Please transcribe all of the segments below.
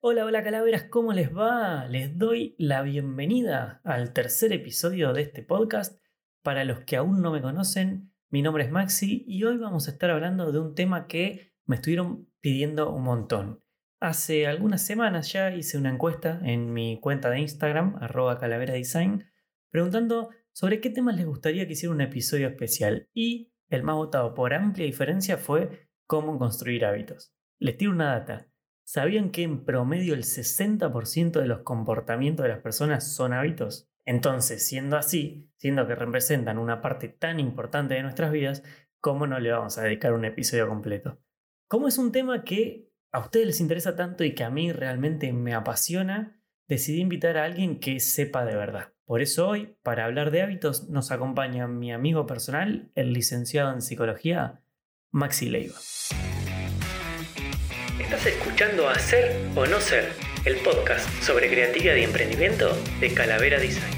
Hola, hola calaveras, ¿cómo les va? Les doy la bienvenida al tercer episodio de este podcast. Para los que aún no me conocen, mi nombre es Maxi y hoy vamos a estar hablando de un tema que me estuvieron pidiendo un montón. Hace algunas semanas ya hice una encuesta en mi cuenta de Instagram, arroba calaveradesign, preguntando sobre qué temas les gustaría que hiciera un episodio especial y el más votado por amplia diferencia fue cómo construir hábitos. Les tiro una data. ¿Sabían que en promedio el 60% de los comportamientos de las personas son hábitos? Entonces, siendo así, siendo que representan una parte tan importante de nuestras vidas, ¿cómo no le vamos a dedicar un episodio completo? Como es un tema que a ustedes les interesa tanto y que a mí realmente me apasiona, decidí invitar a alguien que sepa de verdad. Por eso hoy, para hablar de hábitos, nos acompaña mi amigo personal, el licenciado en psicología, Maxi Leiva. Estás escuchando Hacer o No Ser, el podcast sobre creatividad y emprendimiento de Calavera Design.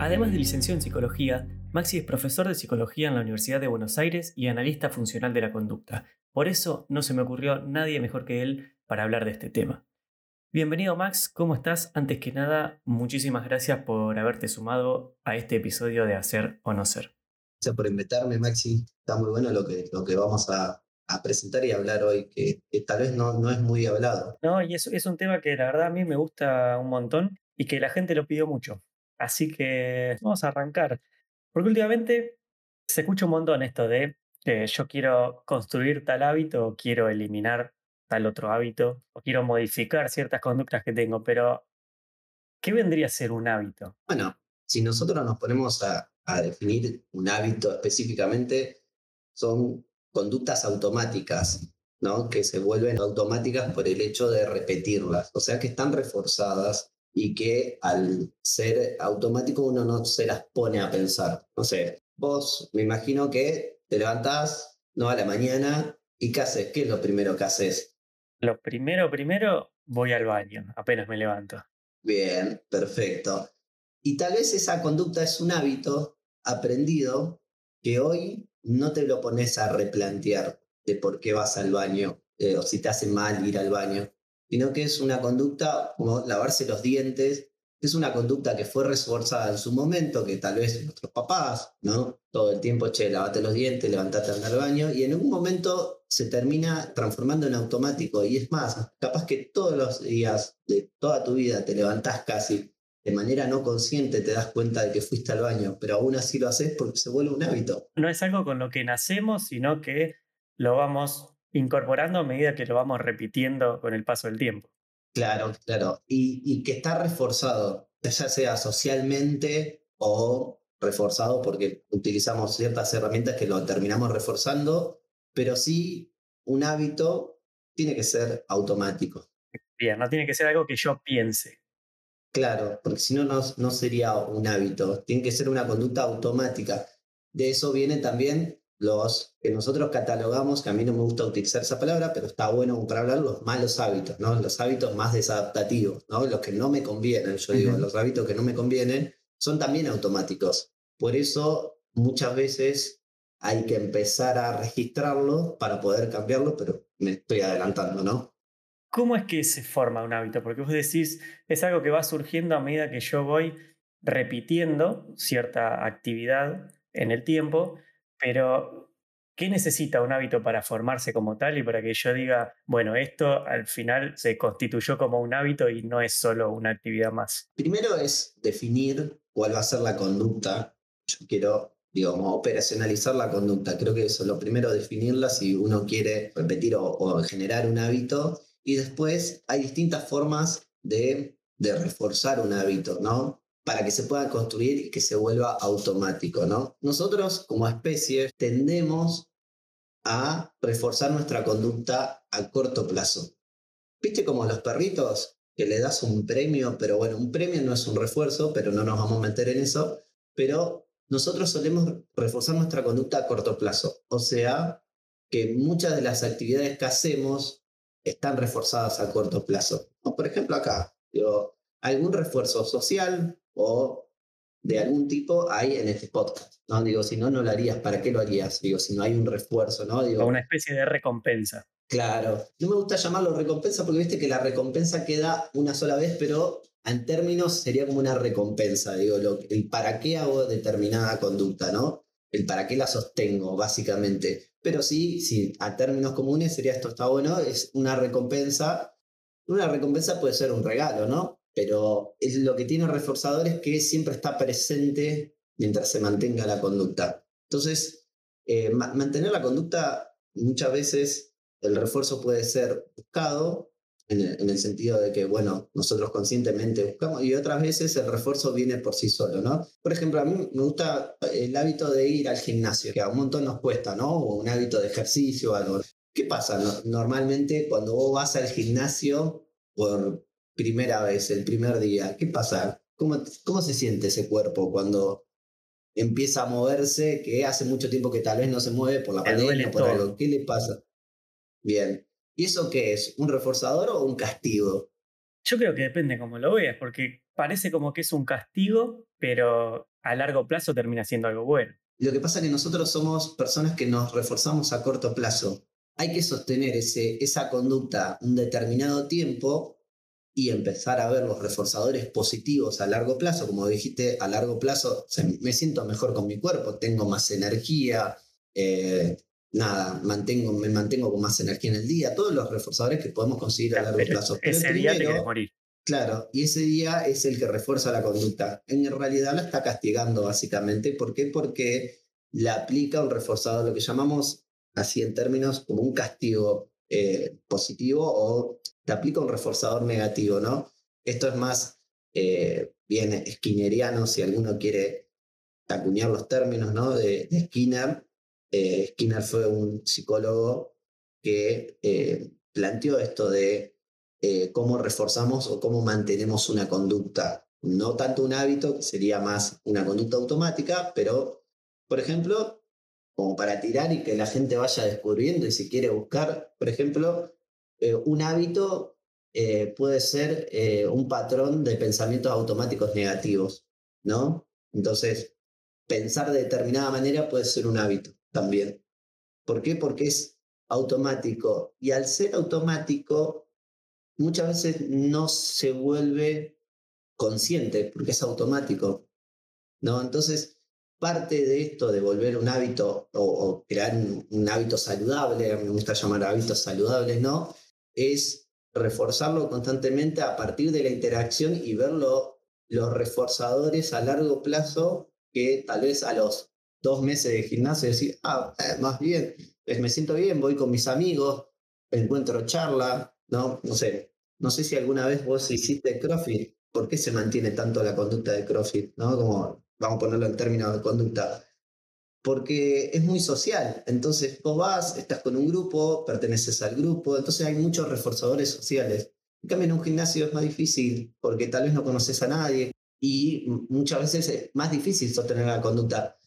Además de licenciado en psicología, Maxi es profesor de psicología en la Universidad de Buenos Aires y analista funcional de la conducta. Por eso no se me ocurrió nadie mejor que él para hablar de este tema. Bienvenido Max, ¿cómo estás? Antes que nada, muchísimas gracias por haberte sumado a este episodio de Hacer o No Ser. Gracias por invitarme, Maxi. Está muy bueno lo que, lo que vamos a, presentar y hablar hoy, que, tal vez no, no es muy hablado. No, y es, es un tema que la verdad a mí me gusta un montón y que la gente lo pidió mucho. Así que vamos a arrancar. Porque últimamente se escucha un montón esto de que yo quiero construir tal hábito o quiero eliminar tal otro hábito o quiero modificar ciertas conductas que tengo, pero ¿qué vendría a ser un hábito? Bueno, si nosotros nos ponemos a, a definir un hábito específicamente, son conductas automáticas, ¿no? que se vuelven automáticas por el hecho de repetirlas, o sea que están reforzadas y que al ser automático uno no se las pone a pensar. No sé, vos me imagino que te levantás, no a la mañana, ¿y qué haces? ¿Qué es lo primero que haces? Lo primero, primero, voy al baño, apenas me levanto. Bien, perfecto. Y tal vez esa conducta es un hábito aprendido que hoy no te lo pones a replantear de por qué vas al baño eh, o si te hace mal ir al baño, sino que es una conducta como lavarse los dientes, es una conducta que fue reforzada en su momento, que tal vez nuestros papás, ¿no? Todo el tiempo, che, lavate los dientes, levantate al baño, y en un momento se termina transformando en automático. Y es más, capaz que todos los días de toda tu vida te levantás casi de manera no consciente te das cuenta de que fuiste al baño, pero aún así lo haces porque se vuelve un hábito. No es algo con lo que nacemos, sino que lo vamos incorporando a medida que lo vamos repitiendo con el paso del tiempo. Claro, claro. Y, que está reforzado, ya sea socialmente o reforzado porque utilizamos ciertas herramientas que lo terminamos reforzando, pero sí un hábito tiene que ser automático. Bien, no tiene que ser algo que yo piense. Claro, porque si no, no sería un hábito, tiene que ser una conducta automática. De eso vienen también los que nosotros catalogamos, que a mí no me gusta utilizar esa palabra, pero está bueno para hablar, los malos hábitos, ¿no? Los hábitos más desadaptativos, ¿no? Los que no me convienen, yo digo, los hábitos que no me convienen son también automáticos. Por eso muchas veces hay que empezar a registrarlo para poder cambiarlo, pero me estoy adelantando, ¿no? ¿Cómo es que se forma un hábito? Porque vos decís, es algo que va surgiendo a medida que yo voy repitiendo cierta actividad en el tiempo, pero ¿qué necesita un hábito para formarse como tal y para que yo diga, bueno, esto al final se constituyó como un hábito y no es solo una actividad más? Primero es definir cuál va a ser la conducta. Yo quiero, digamos, operacionalizar la conducta. Creo que eso es lo primero, definirla si uno quiere repetir o generar un hábito y después hay distintas formas de, reforzar un hábito, ¿no? Para que se pueda construir y que se vuelva automático, ¿no? Nosotros como especie tendemos a reforzar nuestra conducta a corto plazo. ¿Viste como los perritos que le das un premio, pero bueno, un premio no es un refuerzo, pero no nos vamos a meter en eso, pero nosotros solemos reforzar nuestra conducta a corto plazo. O sea, que muchas de las actividades que hacemos están reforzadas a corto plazo. Por ejemplo, acá, digo, algún refuerzo social o de algún tipo hay en este podcast. ¿no? Digo, si no, no lo harías. ¿Para qué lo harías? Digo, si no hay un refuerzo, ¿no? Digo, una especie de recompensa. Claro. No me gusta llamarlo recompensa porque viste que la recompensa queda una sola vez, pero en términos sería como una recompensa. Digo, lo, el para qué hago determinada conducta, ¿no? El para qué la sostengo, básicamente. Pero sí, sí, a términos comunes sería esto está bueno, es una recompensa. Una recompensa puede ser un regalo, ¿no? Pero es lo que tiene reforzador es que siempre está presente mientras se mantenga la conducta. Entonces, eh, mantener la conducta muchas veces el refuerzo puede ser buscado en el, sentido de que, bueno, nosotros conscientemente buscamos y otras veces el refuerzo viene por sí solo, ¿no? Por ejemplo, a mí me gusta el hábito de ir al gimnasio, que a un montón nos cuesta, ¿no? O un hábito de ejercicio o algo. ¿Qué pasa? normalmente cuando vos vas al gimnasio por primera vez, el primer día, ¿qué pasa? ¿Cómo, cómo se siente ese cuerpo cuando empieza a moverse, que hace mucho tiempo que tal vez no se mueve por la pandemia o por algo. ¿Qué le pasa? Bien. ¿Y eso qué es? ¿Un reforzador o un castigo? Yo creo que depende cómo lo veas, porque parece como que es un castigo, pero a largo plazo termina siendo algo bueno. Lo que pasa es que nosotros somos personas que nos reforzamos a corto plazo. Hay que sostener ese, esa conducta un determinado tiempo y empezar a ver los reforzadores positivos a largo plazo. Como dijiste, a largo plazo me siento mejor con mi cuerpo, tengo más energía, eh, nada, mantengo, me mantengo con más energía en el día, todos los reforzadores que podemos conseguir a largo plazo. ese día te morir. Claro, y ese día es el que refuerza la conducta. En realidad la está castigando básicamente. ¿Por qué? Porque le aplica un reforzador, lo que llamamos así en términos como un castigo eh, positivo o te aplica un reforzador negativo, ¿no? Esto es más eh, bien skinneriano, si alguno quiere acuñar los términos, ¿no? De, Skinner. Eh, Skinner fue un psicólogo que planteó esto de cómo reforzamos o cómo mantenemos una conducta. No tanto un hábito, que sería más una conducta automática, pero, por ejemplo, como para tirar y que la gente vaya descubriendo y si quiere buscar, por ejemplo, eh, un hábito eh, puede ser eh, un patrón de pensamientos automáticos negativos, ¿no? Entonces, pensar de determinada manera puede ser un hábito también. ¿Por qué? Porque es automático y al ser automático muchas veces no se vuelve consciente porque es automático, ¿no? Entonces, parte de esto de volver un hábito o, crear un, hábito saludable, me gusta llamar hábitos saludables, ¿no? Es reforzarlo constantemente a partir de la interacción y ver los reforzadores a largo plazo que tal vez a los dos meses de gimnasio decir, ah, eh, más bien, pues me siento bien, voy con mis amigos, encuentro charla, ¿no? No sé, no sé si alguna vez vos hiciste CrossFit, ¿por qué se mantiene tanto la conducta de CrossFit? ¿No? Como vamos a ponerlo en términos de conducta, porque es muy social. Entonces vos vas, estás con un grupo, perteneces al grupo, entonces hay muchos reforzadores sociales. En cambio, en un gimnasio es más difícil porque tal vez no conoces a nadie y muchas veces es más difícil sostener la conducta.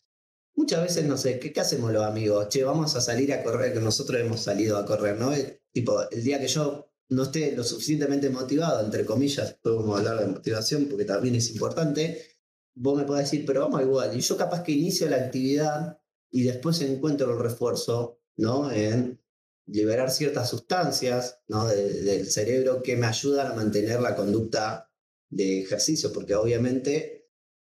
Muchas veces, no sé, ¿qué, hacemos los amigos? Che, vamos a salir a correr, que nosotros hemos salido a correr, ¿no? tipo, el día que yo no esté lo suficientemente motivado, entre comillas, podemos hablar de motivación porque también es importante, vos me podés decir, pero vamos igual. Y yo capaz que inicio la actividad y después encuentro el refuerzo, ¿no? En liberar ciertas sustancias, ¿no? del cerebro que me ayudan a mantener la conducta de ejercicio, porque obviamente,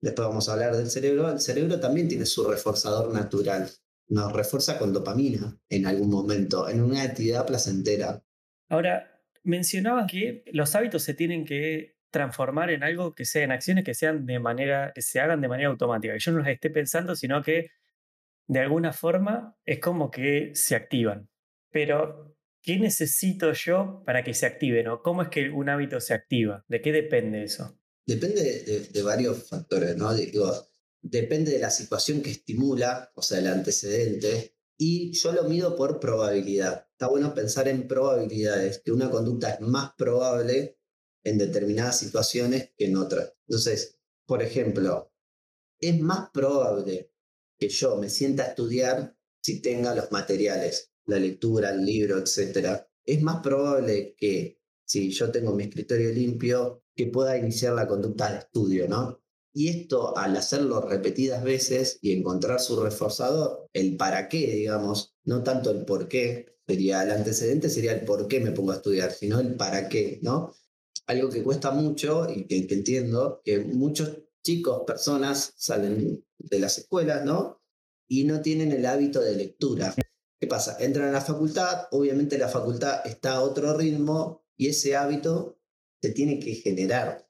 después vamos a hablar del cerebro, el cerebro también tiene su reforzador natural. Nos refuerza con dopamina en algún momento, en una actividad placentera. Ahora, mencionabas que los hábitos se tienen que transformar en algo que sean acciones que sean de manera, que se hagan de manera automática, que yo no las esté pensando, sino que de alguna forma es como que se activan. Pero, ¿qué necesito yo para que se activen? ¿O cómo es que un hábito se activa? ¿De qué depende eso? Depende de, varios factores, ¿no? Digo, depende de la situación que estimula, o sea, el antecedente, y yo lo mido por probabilidad. Está bueno pensar en probabilidades, que una conducta es más probable en determinadas situaciones que en otras. Entonces, por ejemplo, es más probable que yo me sienta a estudiar si tenga los materiales, la lectura, el libro, etc. Es más probable que si yo tengo mi escritorio limpio, que pueda iniciar la conducta de estudio, ¿no? Y esto, al hacerlo repetidas veces y encontrar su reforzador, el para qué, digamos, no tanto el por qué, sería el antecedente, sería el por qué me pongo a estudiar, sino el para qué, ¿no? Algo que cuesta mucho y que, entiendo, que muchos chicos, personas salen de las escuelas, ¿no? Y no tienen el hábito de lectura. ¿Qué pasa? Entran a la facultad, obviamente la facultad está a otro ritmo y ese hábito se tiene que generar.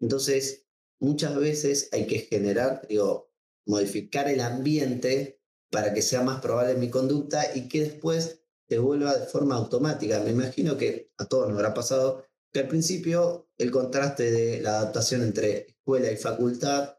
Entonces, muchas veces hay que generar, digo, modificar el ambiente para que sea más probable mi conducta y que después se vuelva de forma automática. Me imagino que a todos nos habrá pasado que al principio el contraste de la adaptación entre escuela y facultad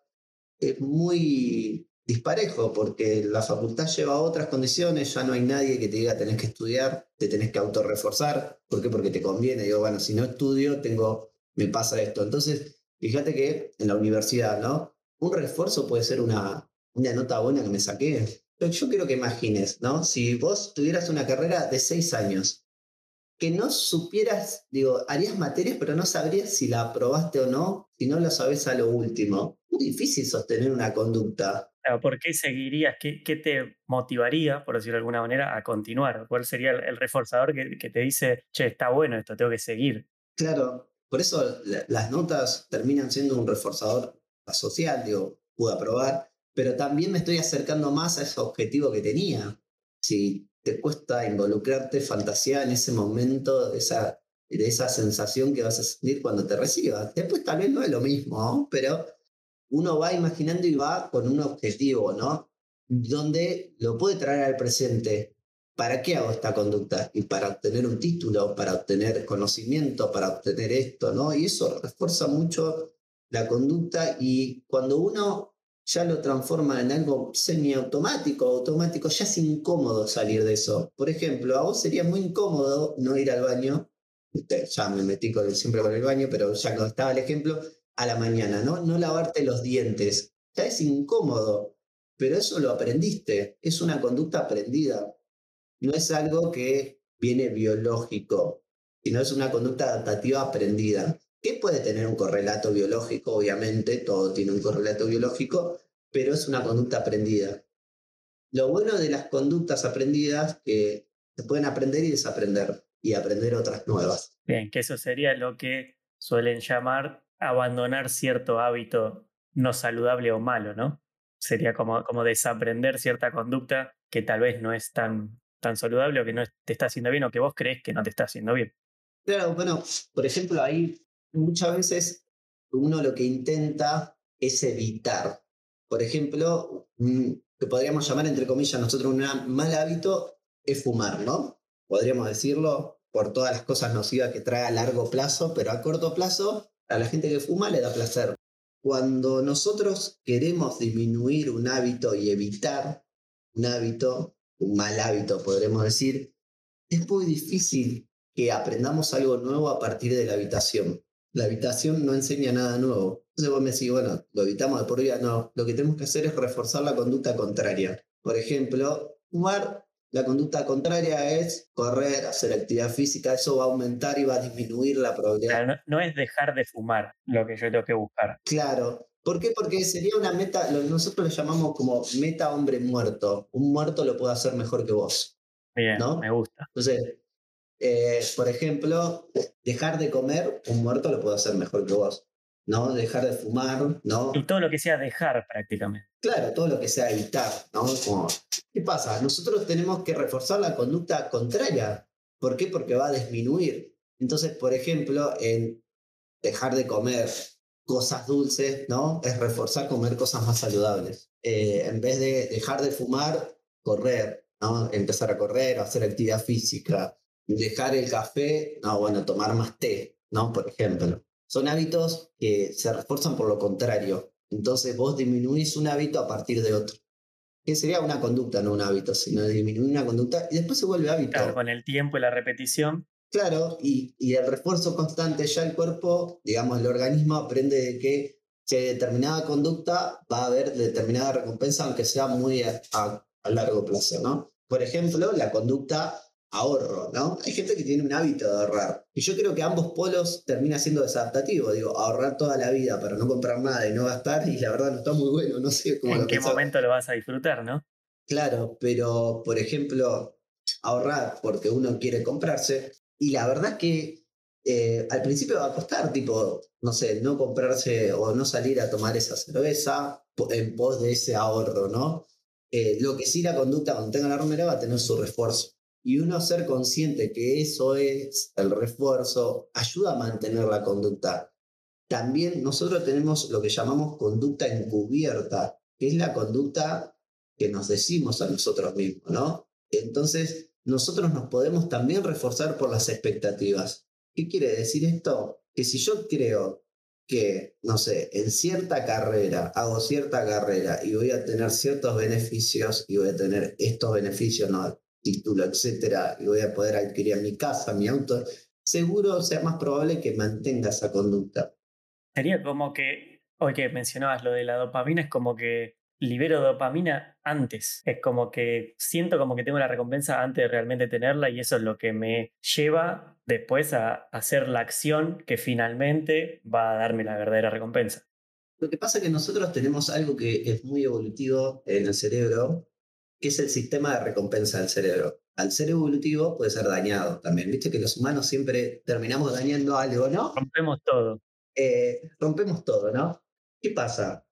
es muy disparejo, porque la facultad lleva otras condiciones, ya no hay nadie que te diga tenés que estudiar, te tenés que autorreforzar, ¿por qué? Porque te conviene, digo, bueno, si no estudio, tengo, me pasa esto. Entonces, fíjate que en la universidad, ¿no? Un refuerzo puede ser una, una nota buena que me saqué. Yo quiero que imagines, ¿no? Si vos tuvieras una carrera de seis años, que no supieras, digo, harías materias, pero no sabrías si la aprobaste o no, si no lo sabes a lo último. Muy difícil sostener una conducta. ¿Por qué seguirías? ¿Qué, ¿Qué, te motivaría, por decirlo de alguna manera, a continuar? ¿Cuál sería el, reforzador que, que, te dice, che, está bueno esto, tengo que seguir? Claro, por eso las notas terminan siendo un reforzador social, digo, pude aprobar, pero también me estoy acercando más a ese objetivo que tenía. Si te cuesta involucrarte, fantasía en ese momento, de esa, de esa sensación que vas a sentir cuando te recibas. Después tal vez no es lo mismo, pero uno va imaginando y va con un objetivo, ¿no? Donde lo puede traer al presente. ¿Para qué hago esta conducta? Y para obtener un título, para obtener conocimiento, para obtener esto, ¿no? Y eso refuerza mucho la conducta y cuando uno ya lo transforma en algo semiautomático, automático, ya es incómodo salir de eso. Por ejemplo, a vos sería muy incómodo no ir al baño, ya me metí con, siempre con el baño, pero ya no estaba el ejemplo, a la mañana, ¿no? No lavarte los dientes. Ya es incómodo, pero eso lo aprendiste, es una conducta aprendida. No es algo que viene biológico, sino es una conducta adaptativa aprendida que puede tener un correlato biológico, obviamente, todo tiene un correlato biológico, pero es una conducta aprendida. Lo bueno de las conductas aprendidas que se pueden aprender y desaprender y aprender otras nuevas. Bien, que eso sería lo que suelen llamar abandonar cierto hábito no saludable o malo, ¿no? Sería como, como desaprender cierta conducta que tal vez no es tan, tan saludable o que no te está haciendo bien o que vos crees que no te está haciendo bien. Claro, bueno, por ejemplo, ahí muchas veces uno lo que intenta es evitar. Por ejemplo, que podríamos llamar, entre comillas, nosotros un mal hábito es fumar, ¿no? Podríamos decirlo por todas las cosas nocivas que trae a largo plazo, pero a corto plazo a la gente que fuma le da placer. Cuando nosotros queremos disminuir un hábito y evitar un hábito, un mal hábito podremos decir, es muy difícil que aprendamos algo nuevo a partir de la habitación la habitación no enseña nada nuevo. Entonces vos me decís, bueno, lo evitamos de por vida. No, lo que tenemos que hacer es reforzar la conducta contraria. Por ejemplo, fumar, la conducta contraria es correr, hacer actividad física, eso va a aumentar y va a disminuir la probabilidad. no, es dejar de fumar lo que yo tengo que buscar. Claro. ¿Por qué? Porque sería una meta, nosotros lo llamamos como meta hombre muerto. Un muerto lo puede hacer mejor que vos. Bien, ¿no? me gusta. Entonces, eh, por ejemplo, dejar de comer, un muerto lo puede hacer mejor que vos. ¿no? Dejar de fumar, ¿no? Y todo lo que sea dejar prácticamente. Claro, todo lo que sea evitar, ¿no? ¿Qué pasa? Nosotros tenemos que reforzar la conducta contraria. ¿Por qué? Porque va a disminuir. Entonces, por ejemplo, en dejar de comer cosas dulces, ¿no? Es reforzar comer cosas más saludables. Eh, en vez de dejar de fumar, correr, ¿no? Empezar a correr hacer actividad física dejar el café, no, bueno, tomar más té, ¿no? Por ejemplo. Son hábitos que se refuerzan por lo contrario. Entonces vos disminuís un hábito a partir de otro. Que sería una conducta, no un hábito, sino disminuir una conducta y después se vuelve hábito. Claro, con el tiempo y la repetición. Claro, y, y el refuerzo constante ya el cuerpo, digamos, el organismo aprende de que si hay determinada conducta va a haber determinada recompensa, aunque sea muy a, a largo plazo, ¿no? Por ejemplo, la conducta ahorro, ¿no? Hay gente que tiene un hábito de ahorrar. Y yo creo que ambos polos termina siendo desadaptativo. Digo, ahorrar toda la vida para no comprar nada y no gastar, y la verdad no está muy bueno, no sé cómo ¿En qué momento lo vas a disfrutar, no? Claro, pero por ejemplo, ahorrar porque uno quiere comprarse, y la verdad que eh, al principio va a costar, tipo, no sé, no comprarse o no salir a tomar esa cerveza en pos de ese ahorro, ¿no? Eh, lo que sí la conducta cuando tenga la romera va a tener su refuerzo. Y uno ser consciente que eso es el refuerzo ayuda a mantener la conducta. También nosotros tenemos lo que llamamos conducta encubierta, que es la conducta que nos decimos a nosotros mismos, ¿no? Entonces, nosotros nos podemos también reforzar por las expectativas. ¿Qué quiere decir esto? Que si yo creo que, no sé, en cierta carrera, hago cierta carrera y voy a tener ciertos beneficios y voy a tener estos beneficios, no, título, etcétera, y voy a poder adquirir mi casa, mi auto, seguro sea más probable que mantenga esa conducta. Sería como que, hoy que mencionabas lo de la dopamina, es como que libero dopamina antes. Es como que siento como que tengo la recompensa antes de realmente tenerla y eso es lo que me lleva después a hacer la acción que finalmente va a darme la verdadera recompensa. Lo que pasa es que nosotros tenemos algo que es muy evolutivo en el cerebro, que es el sistema de recompensa del cerebro. Al ser evolutivo puede ser dañado también. Viste que los humanos siempre terminamos dañando algo, ¿no? Rompemos todo. Eh, rompemos todo, ¿no? ¿Qué pasa?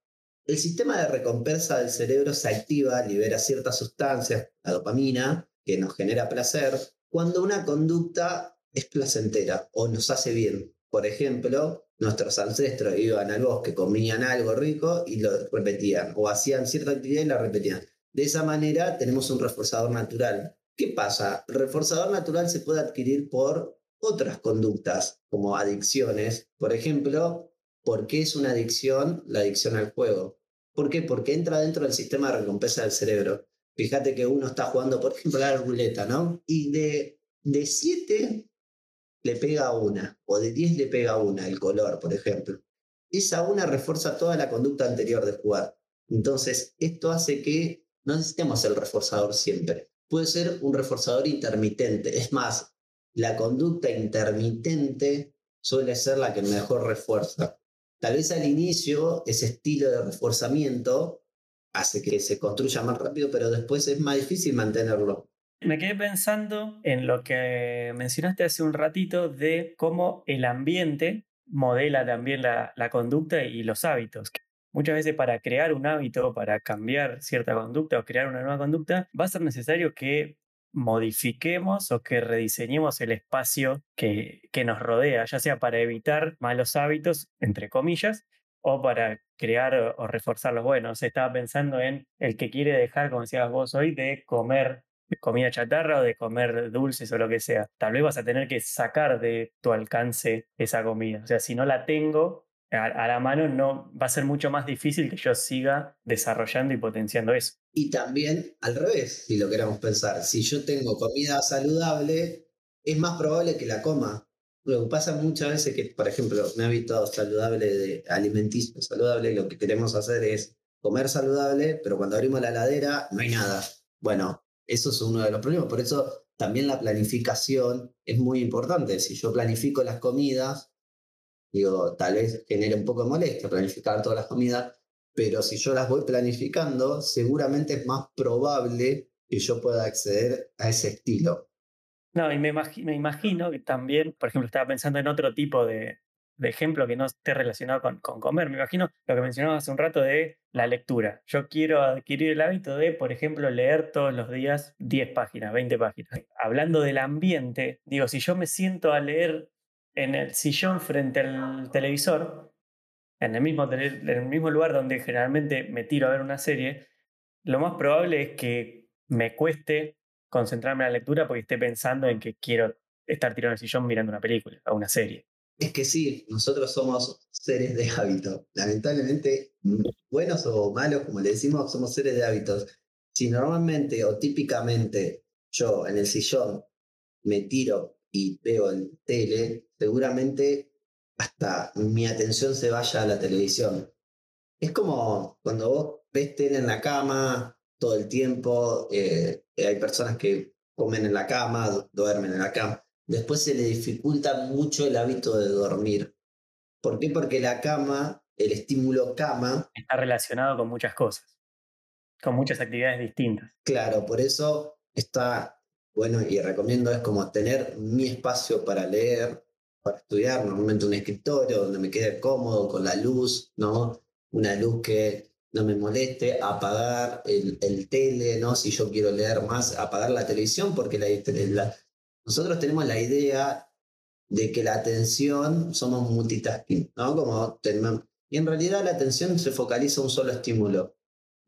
El sistema de recompensa del cerebro se activa, libera ciertas sustancias, la dopamina, que nos genera placer, cuando una conducta es placentera o nos hace bien. Por ejemplo, nuestros ancestros iban al bosque, comían algo rico y lo repetían, o hacían cierta actividad y la repetían. De esa manera tenemos un reforzador natural. ¿Qué pasa? El reforzador natural se puede adquirir por otras conductas, como adicciones. Por ejemplo, ¿Por qué es una adicción la adicción al juego? ¿Por qué? Porque entra dentro del sistema de recompensa del cerebro. Fíjate que uno está jugando, por ejemplo, a la ruleta, ¿no? Y de, de 7 le pega una, o de 10 le pega una, el color, por ejemplo. Esa una refuerza toda la conducta anterior de jugar. Entonces, esto hace que no necesitemos el reforzador siempre. Puede ser un reforzador intermitente. Es más, la conducta intermitente suele ser la que mejor refuerza. Tal vez al inicio ese estilo de reforzamiento hace que se construya más rápido, pero después es más difícil mantenerlo. Me quedé pensando en lo que mencionaste hace un ratito de cómo el ambiente modela también la, la conducta y los hábitos. Muchas veces para crear un hábito, para cambiar cierta conducta o crear una nueva conducta, va a ser necesario que modifiquemos o que rediseñemos el espacio que, que nos rodea, ya sea para evitar malos hábitos, entre comillas, o para crear o reforzar los buenos. Estaba pensando en el que quiere dejar, como decías vos hoy, de comer comida chatarra o de comer dulces o lo que sea. Tal vez vas a tener que sacar de tu alcance esa comida. O sea, si no la tengo, a, la mano no va a ser mucho más difícil que yo siga desarrollando y potenciando eso. Y también al revés, si lo queramos pensar, si yo tengo comida saludable, es más probable que la coma. Lo pasa muchas veces que, por ejemplo, un hábito saludable de alimenticio saludable, lo que queremos hacer es comer saludable, pero cuando abrimos la heladera no hay nada. Bueno, eso es uno de los problemas. Por eso también la planificación es muy importante. Si yo planifico las comidas, Digo, tal vez genere un poco de molestia planificar todas las comidas, pero si yo las voy planificando, seguramente es más probable que yo pueda acceder a ese estilo. No, y me, me imagino que también, por ejemplo, estaba pensando en otro tipo de, de ejemplo que no esté relacionado con, con, comer. Me imagino lo que mencionabas hace un rato de la lectura. Yo quiero adquirir el hábito de, por ejemplo, leer todos los días 10 páginas, 20 páginas. Hablando del ambiente, digo, si yo me siento a leer en el sillón frente al televisor, en el, mismo en el mismo lugar donde generalmente me tiro a ver una serie, lo más probable es que me cueste concentrarme en la lectura porque esté pensando en que quiero estar tirado en el sillón mirando una película o una serie. Es que sí, nosotros somos seres de hábito. Lamentablemente, buenos o malos, como le decimos, somos seres de hábitos. Si normalmente o típicamente yo en el sillón me tiro y veo en tele, seguramente hasta mi atención se vaya a la televisión. Es como cuando vos ves tele en la cama todo el tiempo, eh, hay personas que comen en la cama, duermen en la cama. Después se le dificulta mucho el hábito de dormir. ¿Por qué? Porque la cama, el estímulo cama... Está relacionado con muchas cosas, con muchas actividades distintas. Claro, por eso está bueno y recomiendo es como tener mi espacio para leer, para estudiar, normalmente un escritorio donde me quede cómodo con la luz, ¿no? Una luz que no me moleste, apagar el, el tele, ¿no? Si yo quiero leer más, apagar la televisión, porque la, nosotros tenemos la idea de que la atención somos multitasking, ¿no? Como tenemos, y en realidad la atención se focaliza a un solo estímulo.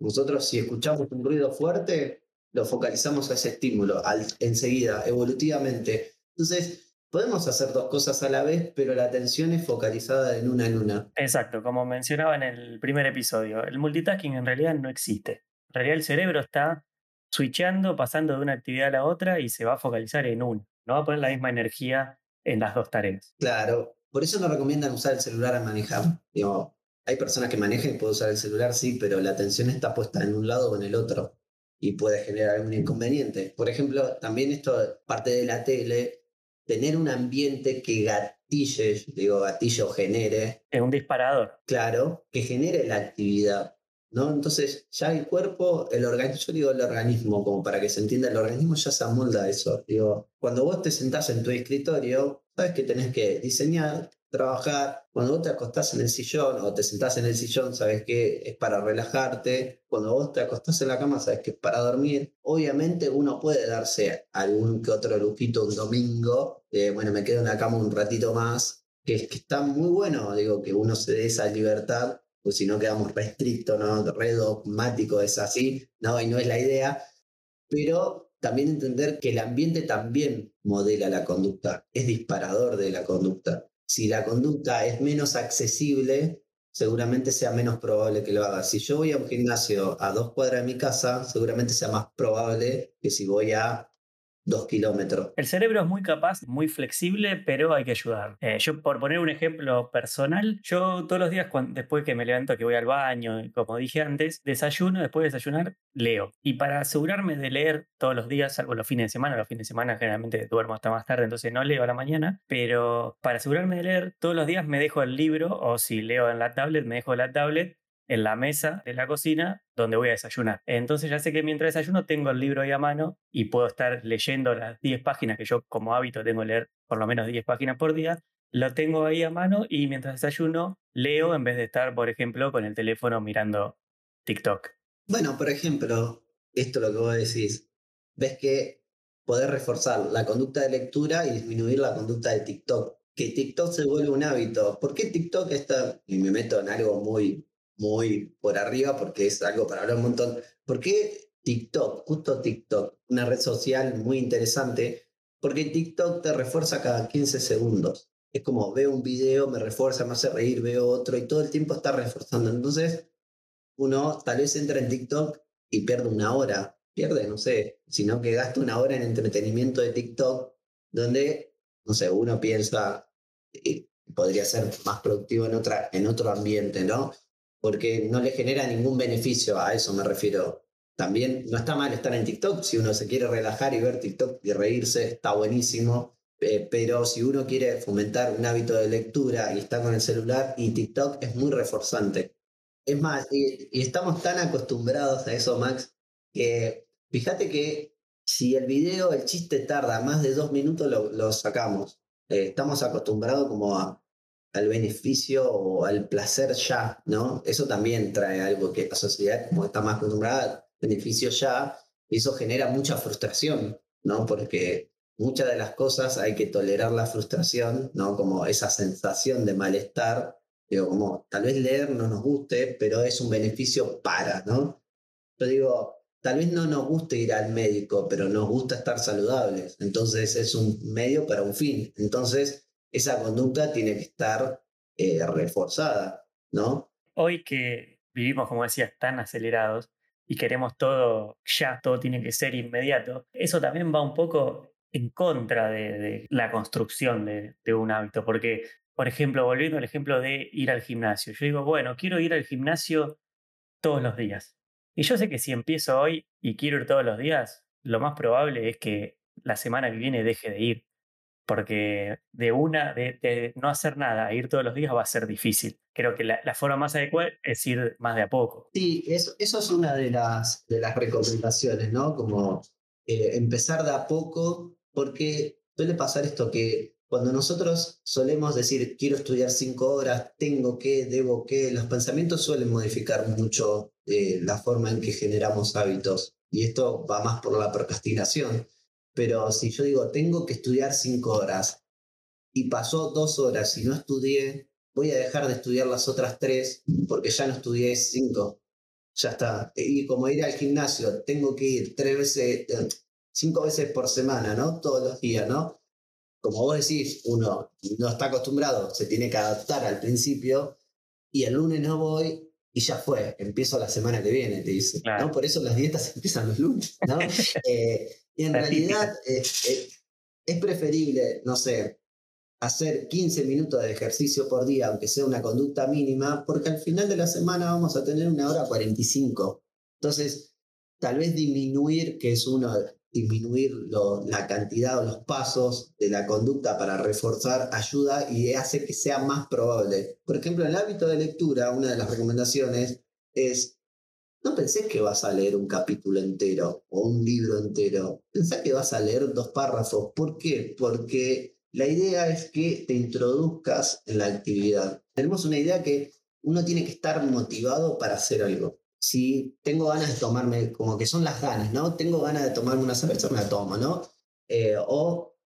Nosotros si escuchamos un ruido fuerte, lo focalizamos a ese estímulo al, enseguida, evolutivamente. Entonces, Podemos hacer dos cosas a la vez, pero la atención es focalizada en una en una. Exacto, como mencionaba en el primer episodio, el multitasking en realidad no existe. En realidad el cerebro está switchando, pasando de una actividad a la otra y se va a focalizar en una. No va a poner la misma energía en las dos tareas. Claro, por eso no recomiendan usar el celular al manejar. Digo, hay personas que manejan y pueden usar el celular, sí, pero la atención está puesta en un lado o en el otro y puede generar algún inconveniente. Por ejemplo, también esto parte de la tele tener un ambiente que gatille, digo gatillo genere. Es un disparador. Claro, que genere la actividad. ¿no? Entonces, ya el cuerpo, el organismo, yo digo el organismo, como para que se entienda, el organismo ya se amolda a eso. Digo, cuando vos te sentás en tu escritorio, sabes que tenés que diseñar, trabajar. Cuando vos te acostás en el sillón o te sentás en el sillón, sabes que es para relajarte. Cuando vos te acostás en la cama, sabes que es para dormir. Obviamente uno puede darse algún que otro lupito un domingo. bueno, me quedo en la cama un ratito más. Que, que está muy bueno, digo, que uno se dé esa libertad, pues si no quedamos restrictos, ¿no? Re dogmático es así, ¿no? Y no es la idea. Pero también entender que el ambiente también modela la conducta, es disparador de la conducta si la conducta es menos accesible, seguramente sea menos probable que lo haga. Si yo voy a un gimnasio a dos cuadras de mi casa, seguramente sea más probable que si voy a dos kilómetros. El cerebro es muy capaz, muy flexible, pero hay que ayudar. Eh, yo, por poner un ejemplo personal, yo todos los días, después que me levanto, que voy al baño, como dije antes, desayuno, después de desayunar, leo. Y para asegurarme de leer todos los días, salvo los fines de semana, los fines de semana generalmente duermo hasta más tarde, entonces no leo a la mañana, pero para asegurarme de leer, todos los días me dejo el libro, o si leo en la tablet, me dejo la tablet en la mesa de la cocina donde voy a desayunar. Entonces ya sé que mientras desayuno tengo el libro ahí a mano y puedo estar leyendo las 10 páginas que yo como hábito tengo que leer por lo menos 10 páginas por día. Lo tengo ahí a mano y mientras desayuno leo en vez de estar, por ejemplo, con el teléfono mirando TikTok. Bueno, por ejemplo, esto es lo que vos decís. Ves que poder reforzar la conducta de lectura y disminuir la conducta de TikTok. Que TikTok se vuelve un hábito. ¿Por qué TikTok está, y me meto en algo muy muy por arriba porque es algo para hablar un montón. ¿Por qué TikTok? Justo TikTok, una red social muy interesante, porque TikTok te refuerza cada 15 segundos. Es como veo un video, me refuerza, me hace reír, veo otro y todo el tiempo está reforzando. Entonces, uno tal vez entra en TikTok y pierde una hora. Pierde, no sé, sino que gasta una hora en entretenimiento de TikTok, donde, no sé, uno piensa, eh, podría ser más productivo en, otra, en otro ambiente, ¿no? Porque no le genera ningún beneficio, a eso me refiero. También no está mal estar en TikTok, si uno se quiere relajar y ver TikTok y reírse, está buenísimo, eh, pero si uno quiere fomentar un hábito de lectura y está con el celular, y TikTok es muy reforzante. Es más, y, estamos tan acostumbrados a eso, Max, que fíjate que si el video, el chiste tarda más de dos minutos, lo, sacamos. Eh, estamos acostumbrados como a, al beneficio o al placer ya, ¿no? Eso también trae algo que la sociedad, como está más acostumbrada, beneficio ya, y eso genera mucha frustración, ¿no? Porque muchas de las cosas hay que tolerar la frustración, ¿no? Como esa sensación de malestar, digo, como tal vez leer no nos guste, pero es un beneficio para, ¿no? Yo digo, tal vez no nos guste ir al médico, pero nos gusta estar saludables, entonces es un medio para un fin, entonces esa conducta tiene que estar eh, reforzada, ¿no? Hoy que vivimos, como decías, tan acelerados y queremos todo ya, todo tiene que ser inmediato, eso también va un poco en contra de, la construcción de, de, un hábito, porque, por ejemplo, volviendo al ejemplo de ir al gimnasio, yo digo, bueno, quiero ir al gimnasio todos los días. Y yo sé que si empiezo hoy y quiero ir todos los días, lo más probable es que la semana que viene deje de ir. Porque de una, de, no hacer nada, ir todos los días va a ser difícil. Creo que la, forma más adecuada es ir más de a poco. Sí, eso, eso es una de las, de las recomendaciones, ¿no? Como eh, empezar de a poco, porque suele pasar esto que cuando nosotros solemos decir, quiero estudiar cinco horas, tengo que, debo que, los pensamientos suelen modificar mucho eh, la forma en que generamos hábitos. Y esto va más por la procrastinación. Pero si yo digo, tengo que estudiar cinco horas y pasó dos horas y no estudié, voy a dejar de estudiar las otras tres porque ya no estudié cinco. Ya está. Y como ir al gimnasio, tengo que ir tres veces, cinco veces por semana, ¿no? Todos los días, ¿no? como vos decís, uno no está acostumbrado, se tiene que adaptar al principio y el lunes no voy y ya fue, empiezo la semana que viene, te dice. ¿no? Por eso las dietas empiezan los lunes. ¿no? Eh, y en realidad es preferible, no sé, hacer 15 minutos de ejercicio por día, aunque sea una conducta mínima, porque al final de la semana vamos a tener una hora 45. Entonces, tal vez disminuir, que es uno disminuir la cantidad o los pasos de la conducta para reforzar ayuda y hace que sea más probable. Por ejemplo, en el hábito de lectura, una de las recomendaciones es, no pensés que vas a leer un capítulo entero o un libro entero, pensá que vas a leer dos párrafos. ¿Por qué? Porque la idea es que te introduzcas en la actividad. Tenemos una idea que uno tiene que estar motivado para hacer algo si tengo ganas de tomarme, como que son las ganas, ¿no? Tengo ganas de tomarme una cerveza, me la tomo, ¿no? Eh, o,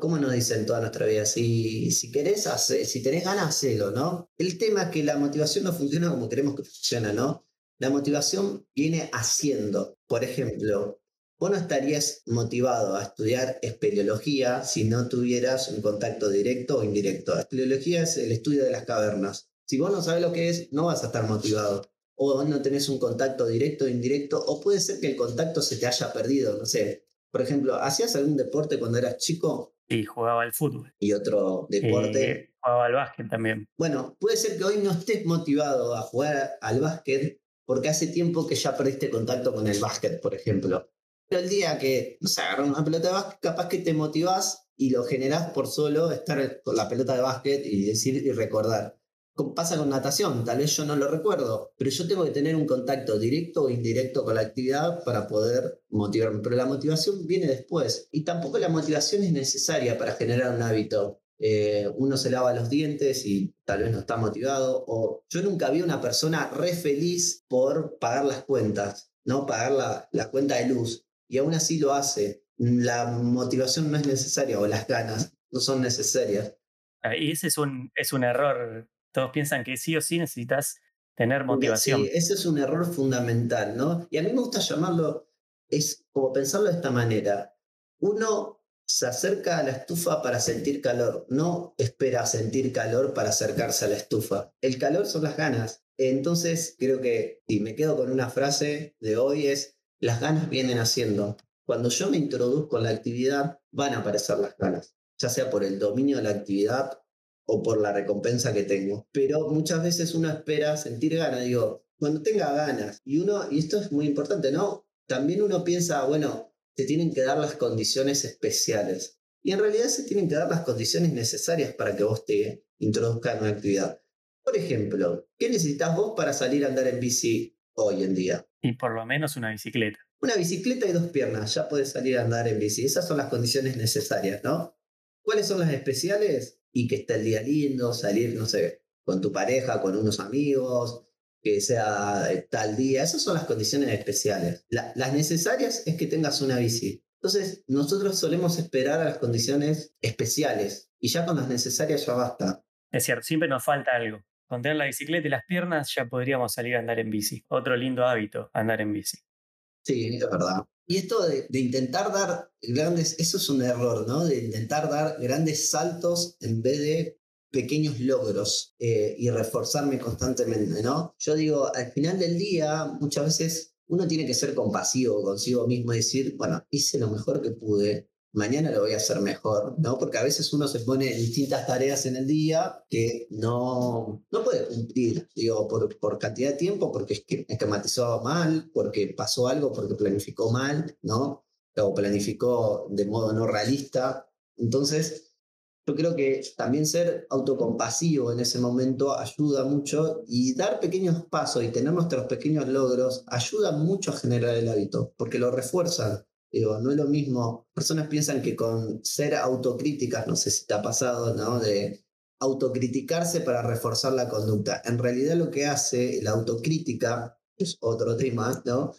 ¿cómo nos dicen toda nuestra vida? Si, si querés, hacer, si tenés ganas, hacelo, ¿no? El tema es que la motivación no funciona como queremos que funcione, ¿no? La motivación viene haciendo. Por ejemplo, vos no estarías motivado a estudiar espeleología si no tuvieras un contacto directo o indirecto. Espeleología es el estudio de las cavernas. Si vos no sabes lo que es, no vas a estar motivado o no tenés un contacto directo o indirecto, o puede ser que el contacto se te haya perdido, no sé. Por ejemplo, ¿hacías algún deporte cuando eras chico? Sí, jugaba al fútbol. ¿Y otro deporte? Eh, jugaba al básquet también. Bueno, puede ser que hoy no estés motivado a jugar al básquet porque hace tiempo que ya perdiste contacto con el básquet, por ejemplo. Pero el día que, no sé, agarras una pelota de básquet, capaz que te motivás y lo generás por solo estar con la pelota de básquet y decir y recordar pasa con natación, tal vez yo no lo recuerdo, pero yo tengo que tener un contacto directo o indirecto con la actividad para poder motivarme. Pero la motivación viene después y tampoco la motivación es necesaria para generar un hábito. Eh, uno se lava los dientes y tal vez no está motivado, o yo nunca vi una persona re feliz por pagar las cuentas, ¿no? Pagar la, la cuenta de luz, y aún así lo hace. La motivación no es necesaria o las ganas no son necesarias. Ah, y ese es un, es un error todos piensan que sí o sí necesitas tener motivación. Sí, ese es un error fundamental, ¿no? Y a mí me gusta llamarlo, es como pensarlo de esta manera. Uno se acerca a la estufa para sentir calor, no espera sentir calor para acercarse a la estufa. El calor son las ganas. Entonces, creo que, y me quedo con una frase de hoy, es, las ganas vienen haciendo. Cuando yo me introduzco en la actividad, van a aparecer las ganas, ya sea por el dominio de la actividad o por la recompensa que tengo. Pero muchas veces uno espera sentir ganas, digo, cuando tenga ganas. Y uno, y esto es muy importante, ¿no? También uno piensa, bueno, se tienen que dar las condiciones especiales. Y en realidad se tienen que dar las condiciones necesarias para que vos te introduzcas en una actividad. Por ejemplo, ¿qué necesitas vos para salir a andar en bici hoy en día? Y por lo menos una bicicleta. Una bicicleta y dos piernas, ya puedes salir a andar en bici. Esas son las condiciones necesarias, ¿no? ¿Cuáles son las especiales? y que esté el día lindo, salir, no sé, con tu pareja, con unos amigos, que sea tal día. Esas son las condiciones especiales. las necesarias es que tengas una bici. Entonces, nosotros solemos esperar a las condiciones especiales y ya con las necesarias ya basta. Es cierto, siempre nos falta algo. Con tener la bicicleta y las piernas ya podríamos salir a andar en bici. Otro lindo hábito, andar en bici. Sí, es verdad. Y esto de, intentar dar grandes, eso es un error, ¿no? De intentar dar grandes saltos en vez de pequeños logros eh, y reforzarme constantemente, ¿no? Yo digo, al final del día, muchas veces uno tiene que ser compasivo consigo mismo y decir, bueno, hice lo mejor que pude, mañana lo voy a hacer mejor, ¿no? Porque a veces uno se pone distintas tareas en el día que no, no puede cumplir, digo, por, por cantidad de tiempo, porque es que esquematizó mal, porque pasó algo, porque planificó mal, ¿no? o planificó de modo no realista. Entonces, yo creo que también ser autocompasivo en ese momento ayuda mucho y dar pequeños pasos y tener nuestros pequeños logros ayuda mucho a generar el hábito, porque lo refuerzan. Digo, no es lo mismo. Personas piensan que con ser autocríticas, no sé si te ha pasado, ¿no? De autocriticarse para reforzar la conducta. En realidad lo que hace la autocrítica, es otro tema, ¿no?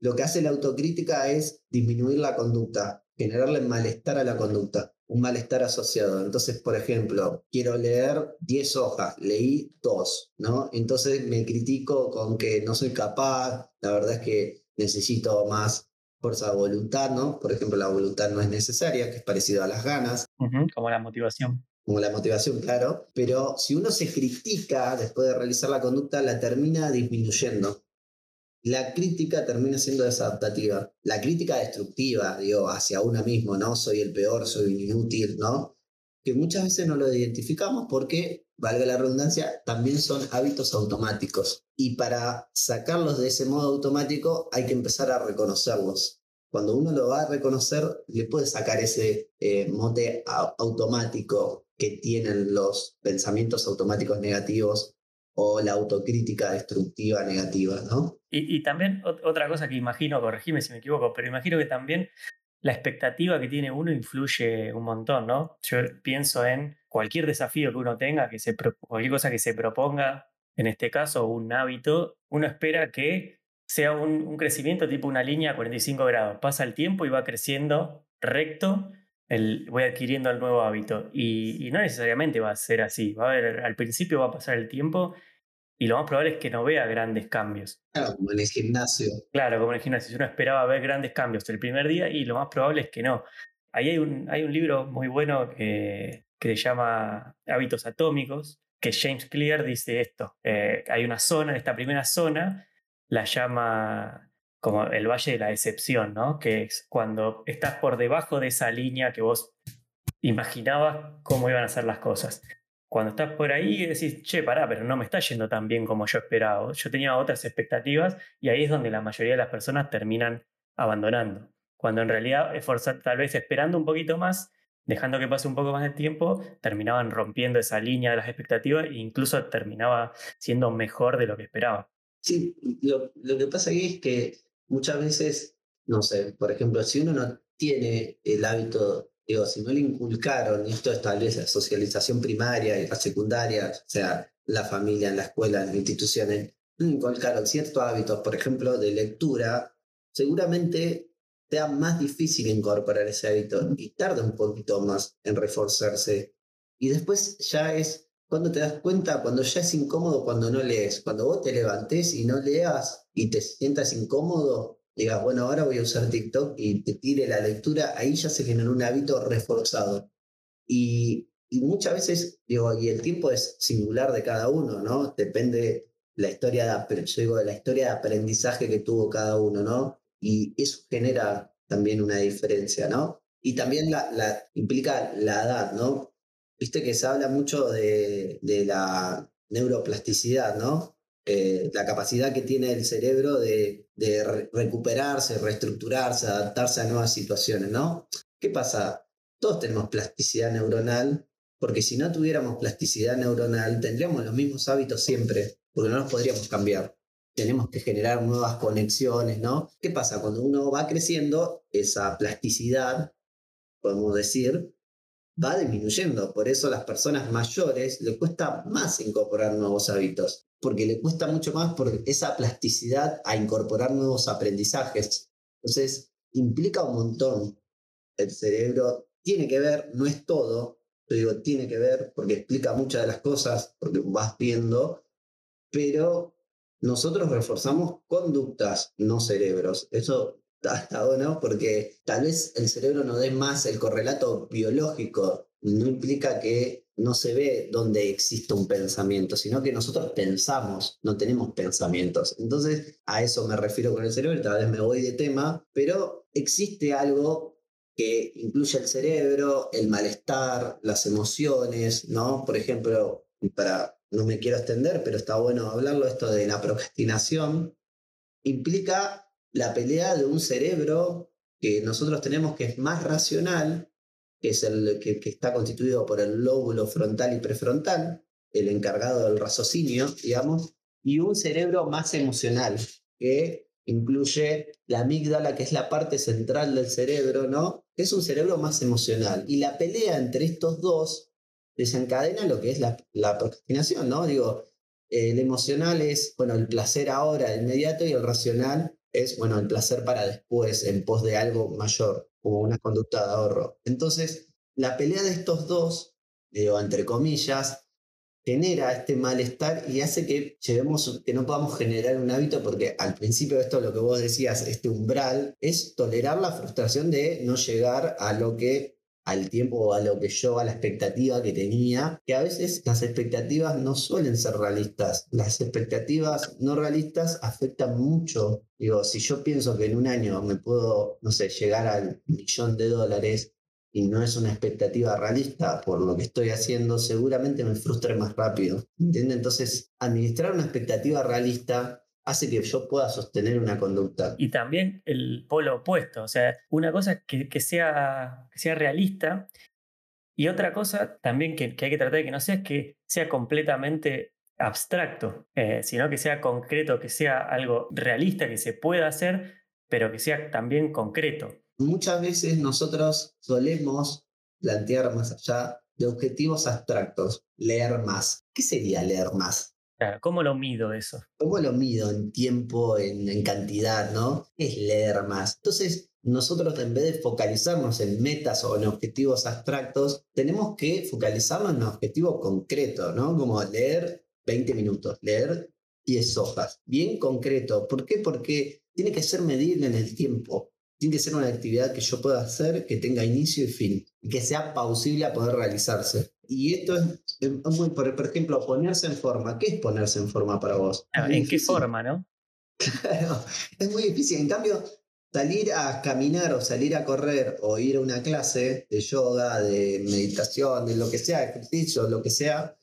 Lo que hace la autocrítica es disminuir la conducta, generarle malestar a la conducta, un malestar asociado. Entonces, por ejemplo, quiero leer 10 hojas, leí 2, ¿no? Entonces me critico con que no soy capaz, la verdad es que necesito más fuerza de voluntad, ¿no? Por ejemplo, la voluntad no es necesaria, que es parecido a las ganas. como la motivación como la motivación, claro, pero si uno se critica después de realizar la conducta, la termina disminuyendo. La crítica termina siendo desadaptativa. La crítica destructiva, digo, hacia uno mismo, ¿no? Soy el peor, soy inútil, ¿no? Que muchas veces no lo identificamos porque, valga la redundancia, también son hábitos automáticos. Y para sacarlos de ese modo automático hay que empezar a reconocerlos. Cuando uno lo va a reconocer, le puede sacar ese eh, mote automático que tienen los pensamientos automáticos negativos o la autocrítica destructiva negativa, ¿no? Y, también otra cosa que imagino, corregime si me equivoco, pero imagino que también la expectativa que tiene uno influye un montón, ¿no? Yo pienso en cualquier desafío que uno tenga, que se, cualquier cosa que se proponga, en este caso un hábito, uno espera que sea un, un crecimiento tipo una línea a 45 grados. Pasa el tiempo y va creciendo recto voy adquiriendo el nuevo hábito. Y, no necesariamente va a ser así. Va a haber, al principio va a pasar el tiempo y lo más probable es que no vea grandes cambios. Claro, como en el gimnasio. Claro, como en el gimnasio. Uno esperaba ver grandes cambios el primer día y lo más probable es que no. Ahí hay un, hay un libro muy bueno que, que se llama Hábitos Atómicos, que James Clear dice esto. Eh, hay una zona, esta primera zona, la llama como el valle de la decepción, ¿no? Que es cuando estás por debajo de esa línea que vos imaginabas cómo iban a ser las cosas. Cuando estás por ahí decís, che, pará, pero no me está yendo tan bien como yo esperaba. Yo tenía otras expectativas y ahí es donde la mayoría de las personas terminan abandonando. Cuando en realidad esforzar, tal vez esperando un poquito más, dejando que pase un poco más de tiempo, terminaban rompiendo esa línea de las expectativas e incluso terminaba siendo mejor de lo que esperaba. Sí, lo, lo que pasa aquí es que muchas veces, no sé, por ejemplo, si uno no tiene el hábito, digo, si no le inculcaron, y esto es tal vez la socialización primaria y la secundaria, o sea, la familia, en la escuela, en las instituciones, inculcaron ciertos hábitos, por ejemplo, de lectura, seguramente sea más difícil incorporar ese hábito y tarda un poquito más en reforzarse. Y después ya es cuando te das cuenta, cuando ya es incómodo, cuando no lees, cuando vos te levantes y no leas y te sientas incómodo, digas, bueno, ahora voy a usar TikTok y te tire la lectura, ahí ya se genera un hábito reforzado. Y, muchas veces, digo, y el tiempo es singular de cada uno, ¿no? Depende la historia de, yo digo, la historia de aprendizaje que tuvo cada uno, ¿no? Y eso genera también una diferencia, ¿no? Y también la, la, implica la edad, ¿no? Viste que se habla mucho de, la neuroplasticidad, ¿no? Eh, la capacidad que tiene el cerebro de, recuperarse, reestructurarse, adaptarse a nuevas situaciones, ¿no? ¿Qué pasa? Todos tenemos plasticidad neuronal, porque si no tuviéramos plasticidad neuronal, tendríamos los mismos hábitos siempre, porque no los podríamos cambiar. Tenemos que generar nuevas conexiones, ¿no? ¿Qué pasa? Cuando uno va creciendo, esa plasticidad, podemos decir, va disminuyendo. Por eso a las personas mayores le cuesta más incorporar nuevos hábitos, porque le cuesta mucho más por esa plasticidad a incorporar nuevos aprendizajes. Entonces, implica un montón. El cerebro tiene que ver, no es todo, yo digo tiene que ver porque explica muchas de las cosas, porque vas viendo, pero nosotros reforzamos conductas, no cerebros. Eso está, bueno porque tal vez el cerebro no dé más el correlato biológico, no implica que no se ve donde existe un pensamiento, sino que nosotros pensamos, no tenemos pensamientos. Entonces, a eso me refiero con el cerebro, tal vez me voy de tema, pero existe algo que incluye el cerebro, el malestar, las emociones, ¿no? Por ejemplo, para, no me quiero extender, pero está bueno hablarlo, esto de la procrastinación, implica la pelea de un cerebro que nosotros tenemos que es más racional, que es el que, está constituido por el lóbulo frontal y prefrontal, el encargado del raciocinio, digamos, y un cerebro más emocional, que incluye la amígdala, que es la parte central del cerebro, ¿no? Es un cerebro más emocional. Y la pelea entre estos dos desencadena lo que es la, la procrastinación, ¿no? Digo, el emocional es, bueno, el placer ahora, inmediato, y el racional es, bueno, el placer para después, en pos de algo mayor, como una conducta de ahorro. Entonces, la pelea de estos dos, digo, entre comillas, genera este malestar y hace que llevemos, que no podamos generar un hábito, porque al principio de esto lo que vos decías, este umbral, es tolerar la frustración de no llegar a lo que al tiempo a lo que yo, a la expectativa que tenía, que a veces las expectativas no suelen ser realistas. Las expectativas no realistas afectan mucho. Digo, si yo pienso que en un año me puedo, no sé, llegar al millón de dólares, y no es una expectativa realista por lo que estoy haciendo, seguramente me frustre más rápido. ¿Entiendes? Entonces, administrar una expectativa realista hace que yo pueda sostener una conducta. Y también el polo opuesto, o sea, una cosa que, que sea, que sea realista y otra cosa también que, que, hay que tratar de que no sea es que sea completamente abstracto, eh, sino que sea concreto, que sea algo realista, que se pueda hacer, pero que sea también concreto muchas veces nosotros solemos plantear más allá de objetivos abstractos, leer más. ¿Qué sería leer más? ¿Cómo lo mido eso? ¿Cómo lo mido en tiempo, en, cantidad, no? es leer más? Entonces, nosotros en vez de focalizarnos en metas o en objetivos abstractos, tenemos que focalizarnos en un objetivo concreto, ¿no? Como leer 20 minutos, leer 10 hojas, bien concreto. ¿Por qué? Porque tiene que ser medible en el tiempo tiene que ser una actividad que yo pueda hacer, que tenga inicio y fin, y que sea pausible a poder realizarse. Y esto es, muy, por, ejemplo, ponerse en forma. ¿Qué es ponerse en forma para vos? ¿En qué forma, no? Claro, es muy difícil. En cambio, salir a caminar o salir a correr o ir a una clase de yoga, de meditación, de lo que sea, ejercicio, lo que sea,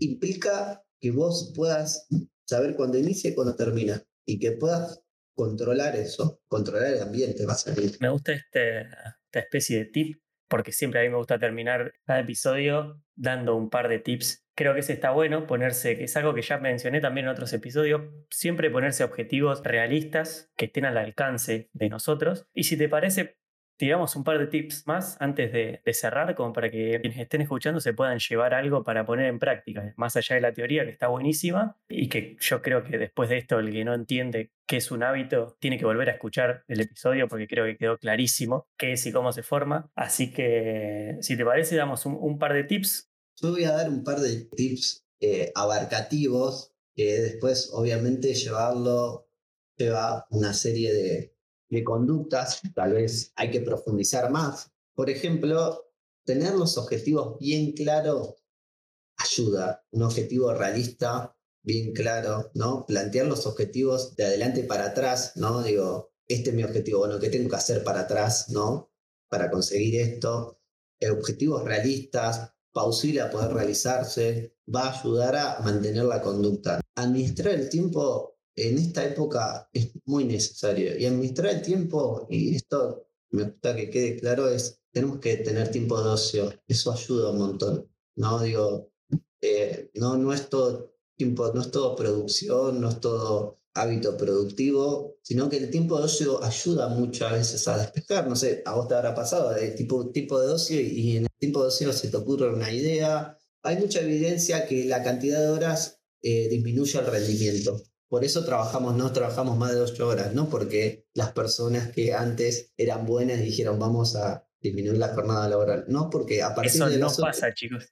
implica que vos puedas saber cuándo inicia y cuándo termina. Y que puedas controlar eso, controlar el ambiente, va a salir. Me gusta este, esta especie de tip, porque siempre a mí me gusta terminar cada episodio dando un par de tips. Creo que ese está bueno, ponerse, que es algo que ya mencioné también en otros episodios, siempre ponerse objetivos realistas que estén al alcance de nosotros. Y si te parece, tiramos un par de tips más antes de, cerrar, como para que quienes estén escuchando se puedan llevar algo para poner en práctica, más allá de la teoría que está buenísima y que yo creo que después de esto el que no entiende qué es un hábito tiene que volver a escuchar el episodio porque creo que quedó clarísimo qué es y cómo se forma. Así que si te parece damos un, par de tips. Yo voy a dar un par de tips eh, abarcativos que después obviamente llevarlo lleva una serie de, de conductas, tal vez hay que profundizar más. Por ejemplo, tener los objetivos bien claros ayuda. Un objetivo realista, bien claro, ¿no? Plantear los objetivos de adelante para atrás, ¿no? Digo, este es mi objetivo, bueno, ¿qué tengo que hacer para atrás, ¿no? Para conseguir esto. Objetivos realistas, pausible a poder realizarse, va a ayudar a mantener la conducta. Administrar el tiempo en esta época es muy necesario. Y administrar el tiempo, y esto me gusta que quede claro, es tenemos que tener tiempo de ocio. Eso ayuda un montón. No digo, eh, no, no es todo tiempo, no es todo producción, no es todo hábito productivo, sino que el tiempo de ocio ayuda mucho a veces a despejar. No sé, a vos te habrá pasado de tipo, tipo de ocio y en el tiempo de ocio se te ocurre una idea. Hay mucha evidencia que la cantidad de horas eh, disminuye el rendimiento. Por eso trabajamos, no trabajamos más de ocho horas, no porque las personas que antes eran buenas dijeron vamos a disminuir la jornada laboral. No, porque a partir eso de no pasa, chicos.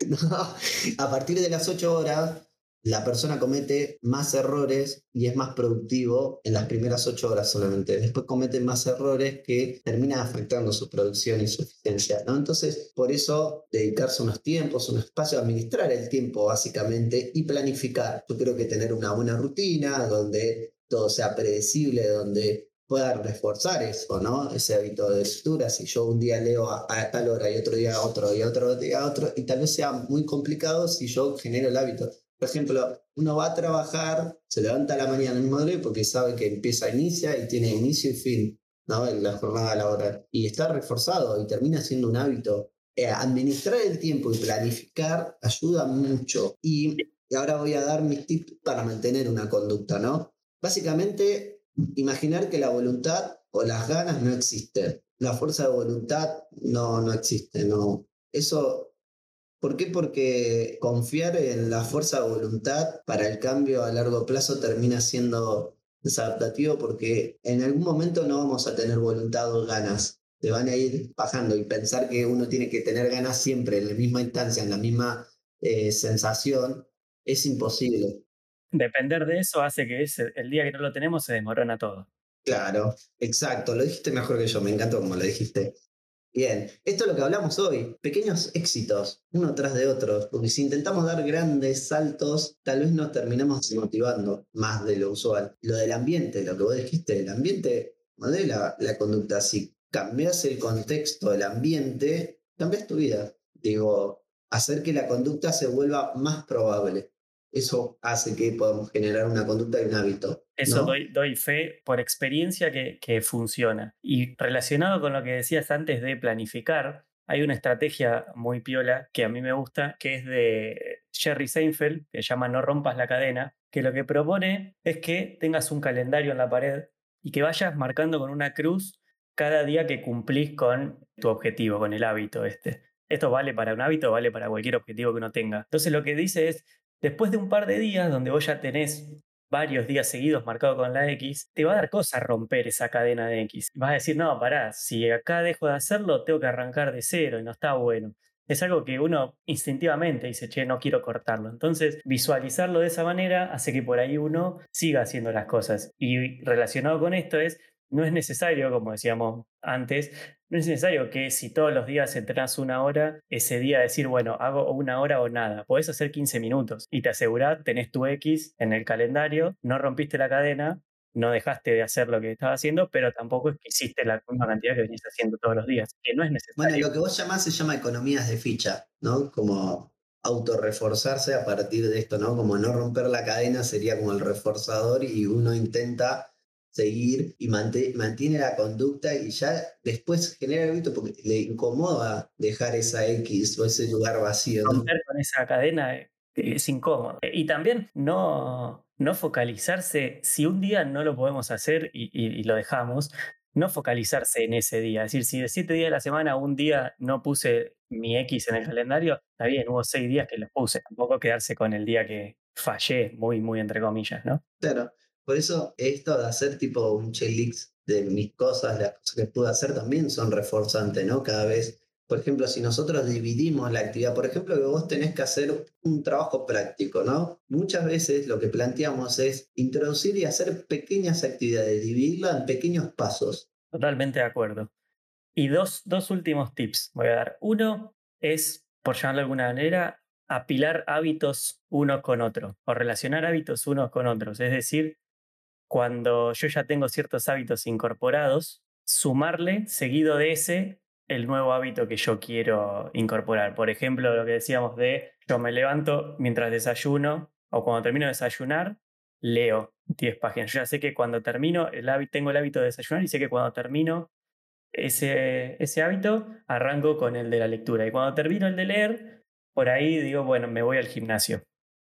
a partir de las ocho horas la persona comete más errores y es más productivo en las primeras ocho horas solamente. Después comete más errores que terminan afectando su producción y su eficiencia. ¿no? Entonces, por eso, dedicarse unos tiempos, un espacio, administrar el tiempo básicamente y planificar. Yo creo que tener una buena rutina donde todo sea predecible, donde pueda reforzar eso, ¿no? Ese hábito de lectura. Si yo un día leo a, tal hora y otro día otro y otro día otro, y tal vez sea muy complicado si yo genero el hábito. Por ejemplo, uno va a trabajar, se levanta a la mañana en mismo porque sabe que empieza, inicia y tiene inicio y fin. ¿no? en la jornada laboral. Y está reforzado y termina siendo un hábito. Eh, administrar el tiempo y planificar ayuda mucho. Y, y ahora voy a dar mis tips para mantener una conducta, ¿no? Básicamente, imaginar que la voluntad o las ganas no existen. La fuerza de voluntad no, no existe, no. Eso, ¿por qué? Porque confiar en la fuerza de voluntad para el cambio a largo plazo termina siendo desadaptativo porque en algún momento no vamos a tener voluntad o ganas. Te van a ir bajando y pensar que uno tiene que tener ganas siempre en la misma instancia, en la misma eh, sensación, es imposible. Depender de eso hace que ese, el día que no lo tenemos se desmorona todo. Claro, exacto, lo dijiste mejor que yo, me encantó como lo dijiste. Bien, esto es lo que hablamos hoy, pequeños éxitos, uno tras de otro, porque si intentamos dar grandes saltos, tal vez nos terminamos motivando más de lo usual. Lo del ambiente, lo que vos dijiste, el ambiente modela la conducta. Si cambias el contexto del ambiente, cambias tu vida. Digo, hacer que la conducta se vuelva más probable eso hace que podamos generar una conducta y un hábito. Eso doy, doy, fe por experiencia que, que funciona. Y relacionado con lo que decías antes de planificar, hay una estrategia muy piola que a mí me gusta, que es de Jerry Seinfeld, que se llama No rompas la cadena, que lo que propone es que tengas un calendario en la pared y que vayas marcando con una cruz cada día que cumplís con tu objetivo, con el hábito este. Esto vale para un hábito, vale para cualquier objetivo que uno tenga. Entonces lo que dice es, Después de un par de días donde vos ya tenés varios días seguidos marcado con la X, te va a dar cosa romper esa cadena de X. Vas a decir, no, pará, si acá dejo de hacerlo, tengo que arrancar de cero y no está bueno. Es algo que uno instintivamente dice, che, no quiero cortarlo. Entonces, visualizarlo de esa manera hace que por ahí uno siga haciendo las cosas. Y relacionado con esto es, no es necesario, como decíamos antes, no es necesario que si todos los días entrenas una hora, ese día decir, bueno, hago una hora o nada. Podés hacer 15 minutos y te asegurás, tenés tu X en el calendario, no rompiste la cadena, no dejaste de hacer lo que estabas haciendo, pero tampoco es que hiciste la misma cantidad que venís haciendo todos los días, que no es necesario. Bueno, lo que vos llamás se llama economías de ficha, ¿no? Como autorreforzarse a partir de esto, ¿no? Como no romper la cadena sería como el reforzador y uno intenta seguir y mantiene la conducta y ya después genera el hábito porque le incomoda dejar esa X o ese lugar vacío. Romper con esa cadena eh, es incómodo. Y también no, no focalizarse, si un día no lo podemos hacer y, lo dejamos, no focalizarse en ese día. Es decir, si de siete días de la semana un día no puse mi X en el calendario, está bien, hubo seis días que lo puse. Tampoco quedarse con el día que fallé, muy, muy entre comillas, ¿no? Claro. Por eso esto de hacer tipo un checklist de mis cosas, las cosas que puedo hacer también son reforzantes, ¿no? Cada vez, por ejemplo, si nosotros dividimos la actividad, por ejemplo, que vos tenés que hacer un trabajo práctico, ¿no? Muchas veces lo que planteamos es introducir y hacer pequeñas actividades, dividirla en pequeños pasos. Totalmente de acuerdo. Y dos, dos últimos tips voy a dar. Uno es, por llamarlo de alguna manera, apilar hábitos uno con otro o relacionar hábitos unos con otros. Es decir, cuando yo ya tengo ciertos hábitos incorporados, sumarle seguido de ese el nuevo hábito que yo quiero incorporar. Por ejemplo, lo que decíamos de yo me levanto mientras desayuno o cuando termino de desayunar, leo 10 páginas. Yo ya sé que cuando termino, tengo el hábito de desayunar y sé que cuando termino ese, ese hábito, arranco con el de la lectura. Y cuando termino el de leer, por ahí digo, bueno, me voy al gimnasio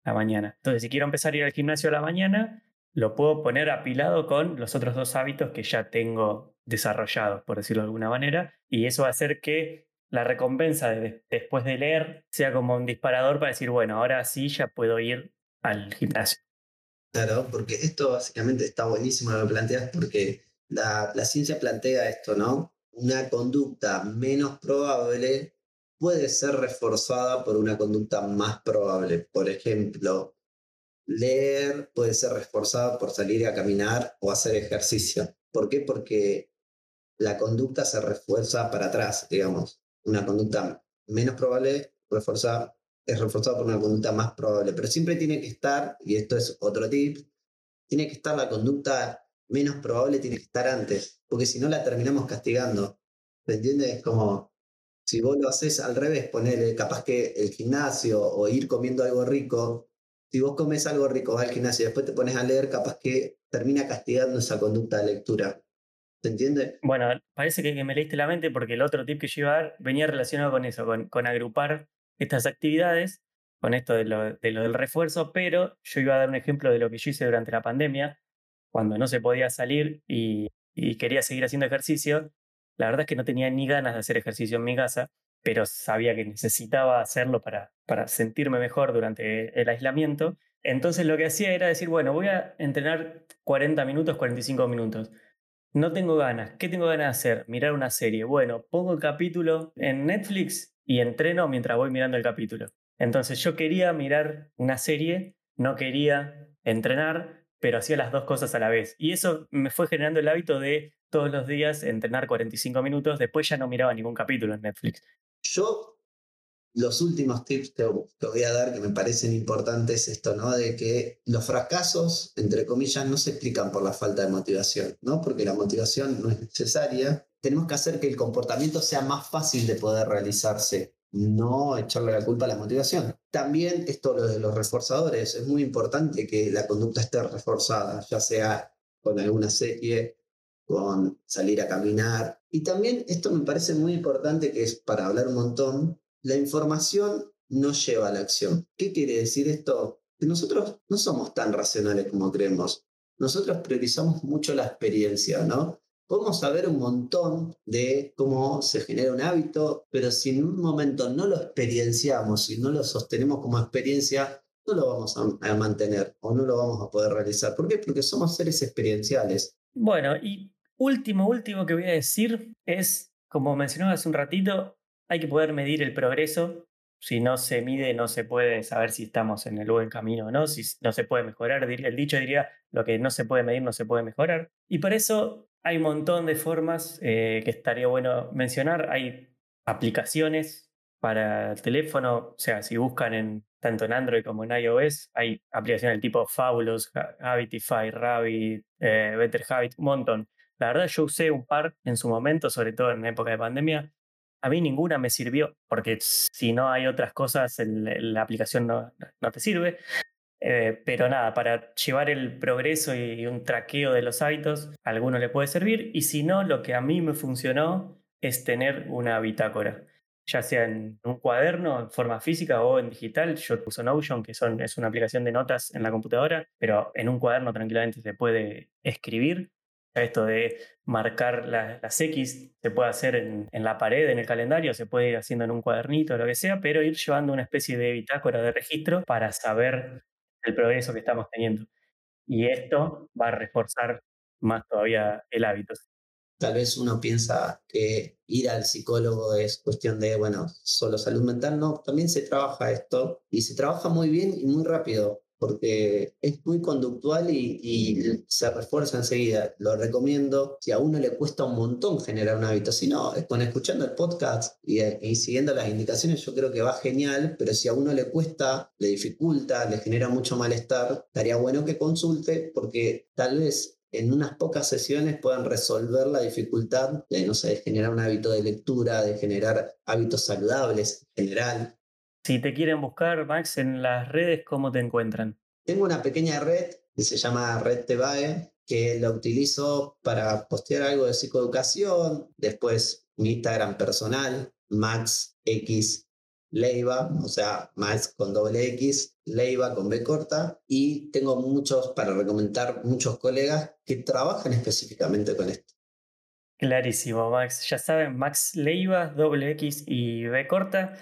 la mañana. Entonces, si quiero empezar a ir al gimnasio la mañana, lo puedo poner apilado con los otros dos hábitos que ya tengo desarrollados, por decirlo de alguna manera, y eso va a hacer que la recompensa después de leer sea como un disparador para decir, bueno, ahora sí ya puedo ir al gimnasio. Claro, porque esto básicamente está buenísimo lo que planteas porque la, la ciencia plantea esto, ¿no? Una conducta menos probable puede ser reforzada por una conducta más probable. Por ejemplo, Leer puede ser reforzado por salir a caminar o hacer ejercicio. ¿Por qué? Porque la conducta se refuerza para atrás, digamos. Una conducta menos probable refuerza, es reforzada por una conducta más probable. Pero siempre tiene que estar, y esto es otro tip, tiene que estar la conducta menos probable, tiene que estar antes, porque si no la terminamos castigando. ¿Me entiendes? Como si vos lo haces al revés, poner capaz que el gimnasio o ir comiendo algo rico si vos comes algo rico, vas al gimnasio y después te pones a leer, capaz que termina castigando esa conducta de lectura. ¿Se entiende? Bueno, parece que, me leíste la mente porque el otro tip que yo iba a dar venía relacionado con eso, con, agrupar estas actividades, con esto de lo, del refuerzo, pero yo iba a dar un ejemplo de lo que yo hice durante la pandemia, cuando no se podía salir y, y quería seguir haciendo ejercicio. La verdad es que no tenía ni ganas de hacer ejercicio en mi casa, pero sabía que necesitaba hacerlo para, para sentirme mejor durante el aislamiento. Entonces lo que hacía era decir, bueno, voy a entrenar 40 minutos, 45 minutos. No tengo ganas. ¿Qué tengo ganas de hacer? Mirar una serie. Bueno, pongo el capítulo en Netflix y entreno mientras voy mirando el capítulo. Entonces yo quería mirar una serie, no quería entrenar, pero hacía las dos cosas a la vez. Y eso me fue generando el hábito de todos los días entrenar 45 minutos. Después ya no miraba ningún capítulo en Netflix. Yo los últimos tips que te voy a dar que me parecen importantes esto, ¿no? De que los fracasos, entre comillas, no se explican por la falta de motivación, ¿no? Porque la motivación no es necesaria. Tenemos que hacer que el comportamiento sea más fácil de poder realizarse, no echarle la culpa a la motivación. También esto lo de los reforzadores, es muy importante que la conducta esté reforzada, ya sea con alguna serie, con salir a caminar. Y también esto me parece muy importante, que es para hablar un montón, la información no lleva a la acción. ¿Qué quiere decir esto? Que nosotros no somos tan racionales como creemos. Nosotros priorizamos mucho la experiencia, ¿no? Podemos saber un montón de cómo se genera un hábito, pero si en un momento no lo experienciamos y no lo sostenemos como experiencia, no lo vamos a, mantener o no lo vamos a poder realizar. ¿Por qué? Porque somos seres experienciales. Bueno, y último, último que voy a decir es, como mencionaba hace un ratito, hay que poder medir el progreso. Si no se mide, no se puede saber si estamos en el buen camino o no, si no se puede mejorar. El dicho diría, lo que no se puede medir no se puede mejorar. Y para eso hay un montón de formas eh, que estaría bueno mencionar. Hay aplicaciones para el teléfono, o sea, si buscan en, tanto en Android como en iOS, hay aplicaciones del tipo Fabulous, Habitify, Rabbit, eh, Better Habit, un montón. La verdad, yo usé un par en su momento, sobre todo en época de pandemia, a mí ninguna me sirvió, porque si no hay otras cosas, la aplicación no, no te sirve. Eh, pero nada, para llevar el progreso y un traqueo de los hábitos, a alguno le puede servir. Y si no, lo que a mí me funcionó es tener una bitácora, ya sea en un cuaderno en forma física o en digital. Yo uso Notion, que son, es una aplicación de notas en la computadora, pero en un cuaderno tranquilamente se puede escribir esto de marcar las X se puede hacer en, la pared, en el calendario, se puede ir haciendo en un cuadernito lo que sea, pero ir llevando una especie de bitácora de registro para saber el progreso que estamos teniendo. Y esto va a reforzar más todavía el hábito. Tal vez uno piensa que ir al psicólogo es cuestión de, bueno, solo salud mental. No, también se trabaja esto y se trabaja muy bien y muy rápido porque es muy conductual y, se refuerza enseguida. Lo recomiendo. Si a uno le cuesta un montón generar un hábito, si no, con escuchando el podcast y, y, siguiendo las indicaciones, yo creo que va genial, pero si a uno le cuesta, le dificulta, le genera mucho malestar, estaría bueno que consulte porque tal vez en unas pocas sesiones puedan resolver la dificultad de, no sé, de generar un hábito de lectura, de generar hábitos saludables en general. Si te quieren buscar, Max, en las redes, ¿cómo te encuentran? Tengo una pequeña red que se llama Red Tebae, que la utilizo para postear algo de psicoeducación. Después mi Instagram personal, Max X Leiva, o sea, Max con doble X, Leiva con B corta. Y tengo muchos para recomendar, muchos colegas que trabajan específicamente con esto. Clarísimo, Max. Ya saben, Max Leiva, doble X y B corta.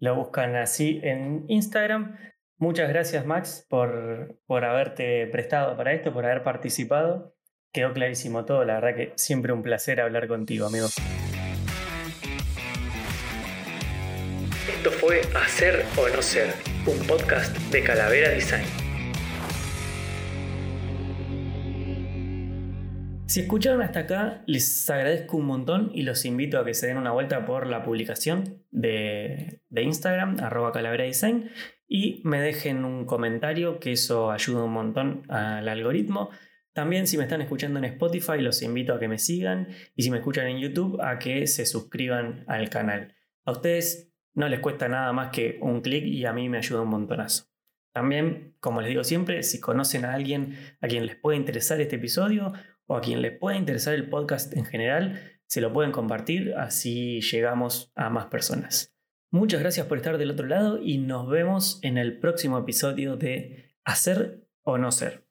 Lo buscan así en Instagram. Muchas gracias, Max, por, por haberte prestado para esto, por haber participado. Quedó clarísimo todo, la verdad que siempre un placer hablar contigo, amigo. Esto fue Hacer o No Ser, un podcast de Calavera Design. Si escucharon hasta acá, les agradezco un montón y los invito a que se den una vuelta por la publicación de, Instagram, arroba calavera design, y me dejen un comentario, que eso ayuda un montón al algoritmo. También si me están escuchando en Spotify, los invito a que me sigan y si me escuchan en YouTube, a que se suscriban al canal. A ustedes no les cuesta nada más que un clic y a mí me ayuda un montonazo. También, como les digo siempre, si conocen a alguien a quien les puede interesar este episodio o a quien le pueda interesar el podcast en general, se lo pueden compartir, así llegamos a más personas. Muchas gracias por estar del otro lado y nos vemos en el próximo episodio de Hacer o no ser.